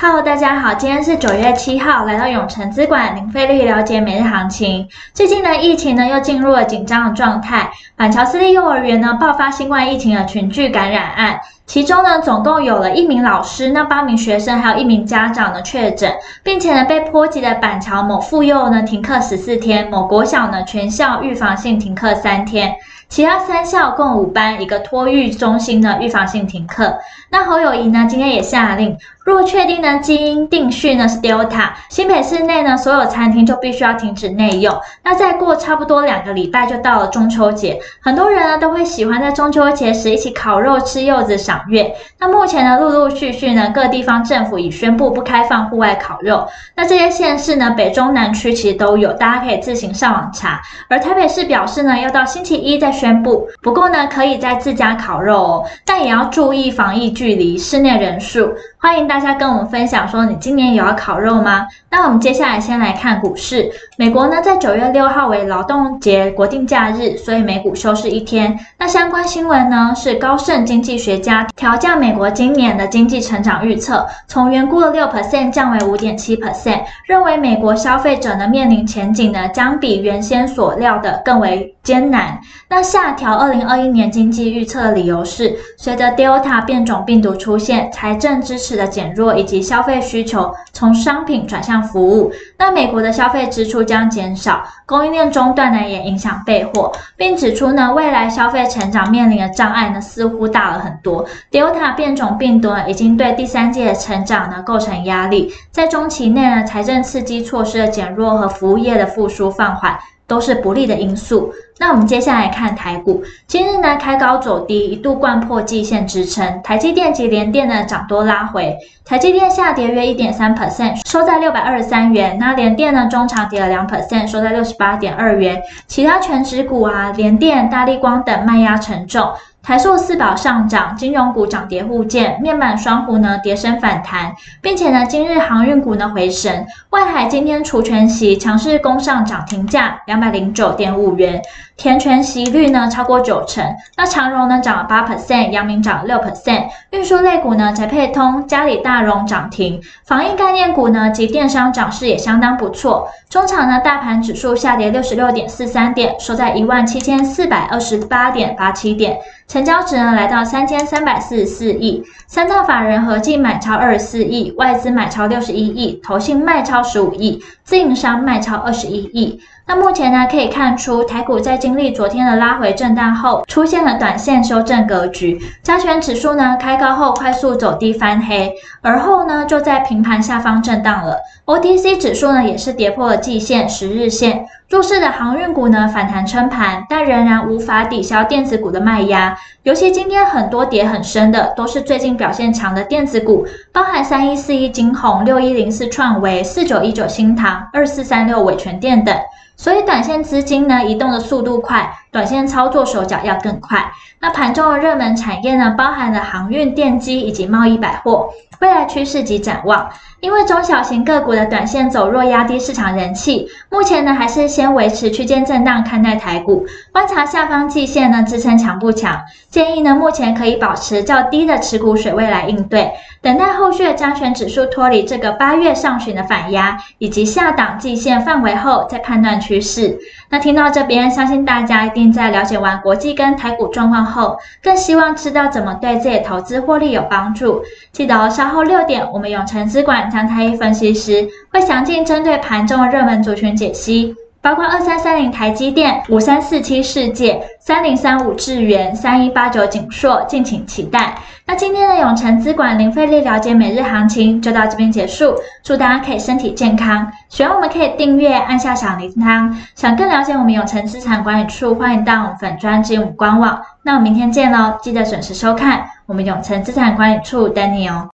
Hello，大家好，今天是九月七号，来到永城资管零费率了解每日行情。最近呢，疫情呢又进入了紧张的状态，板桥私立幼儿园呢爆发新冠疫情的群聚感染案，其中呢总共有了一名老师，那八名学生还有一名家长的确诊，并且呢被波及的板桥某妇幼呢停课十四天，某国小呢全校预防性停课三天。其他三校共五班，一个托育中心呢预防性停课。那侯友谊呢今天也下令，若确定呢基因定序呢是 Delta，新北市内呢所有餐厅就必须要停止内用。那再过差不多两个礼拜就到了中秋节，很多人呢都会喜欢在中秋节时一起烤肉、吃柚子、赏月。那目前呢陆陆续续呢各地方政府已宣布不开放户外烤肉。那这些县市呢北中南区其实都有，大家可以自行上网查。而台北市表示呢要到星期一再宣布，不过呢，可以在自家烤肉哦，但也要注意防疫距离、室内人数。欢迎大家跟我们分享，说你今年有要烤肉吗？那我们接下来先来看股市。美国呢，在九月六号为劳动节国定假日，所以美股休市一天。那相关新闻呢，是高盛经济学家调降美国今年的经济成长预测，从原估的六 percent 降为五点七 percent，认为美国消费者呢面临前景呢将比原先所料的更为艰难。那下调二零二一年经济预测的理由是，随着 Delta 变种病毒出现，财政支持的减弱以及消费需求从商品转向服务，那美国的消费支出将减少，供应链中断呢也影响备货，并指出呢未来消费成长面临的障碍呢似乎大了很多。Delta 变种病毒呢已经对第三季的成长呢构成压力，在中期内呢财政刺激措施的减弱和服务业的复苏放缓。都是不利的因素。那我们接下来看台股，今日呢开高走低，一度掼破季线支撑。台积电及联电呢涨多拉回，台积电下跌约一点三 percent，收在六百二十三元。那联电呢中场跌了两 percent，收在六十八点二元。其他权值股啊，联电、大力光等卖压沉重。台塑四宝上涨，金融股涨跌互见，面板双虎呢跌升反弹，并且呢今日航运股呢回神，万海今天除权息强势攻上涨停价两百零九点五元，填权息率呢超过九成。那长荣呢涨了八 percent，阳明涨了六 percent，运输类股呢宅配通、嘉里大荣涨停，防疫概念股呢及电商涨势也相当不错。中场呢大盘指数下跌六十六点四三点，收在一万七千四百二十八点八七点。成交值呢来到三千三百四十四亿，三大法人合计买超二十四亿，外资买超六十一亿，投信卖超十五亿，自营商卖超二十一亿。那目前呢可以看出，台股在经历昨天的拉回震荡后，出现了短线修正格局。加权指数呢开高后快速走低翻黑，而后呢就在平盘下方震荡了。OTC 指数呢也是跌破了季线、十日线。弱势的航运股呢反弹撑盘，但仍然无法抵消电子股的卖压。尤其今天很多跌很深的，都是最近表现强的电子股，包含三一四一金宏、六一零四创维、四九一九新唐、二四三六伟全电等。所以短线资金呢移动的速度快，短线操作手脚要更快。那盘中的热门产业呢，包含了航运、电机以及贸易百货。未来趋势及展望，因为中小型个股的短线走弱压低市场人气，目前呢还是先维持区间震荡看待台股，观察下方季线呢支撑强不强。建议呢目前可以保持较低的持股水位来应对，等待后续的加权指数脱离这个八月上旬的反压以及下档季线范围后再判断趋势。那听到这边，相信大家一定在了解完国际跟台股状况后，更希望知道怎么对自己投资获利有帮助。记得哦，稍后六点，我们永成资管张太一分析师会详尽针对盘中的热门族群解析。包括二三三零台积电、五三四七世界、三零三五智原、三一八九景硕，敬请期待。那今天的永诚资管零费力了解每日行情就到这边结束，祝大家可以身体健康。喜欢我们可以订阅，按下小铃铛。想更了解我们永诚资产管理处，欢迎到我们粉专及我们官网。那我们明天见喽，记得准时收看我们永诚资产管理处等你哦。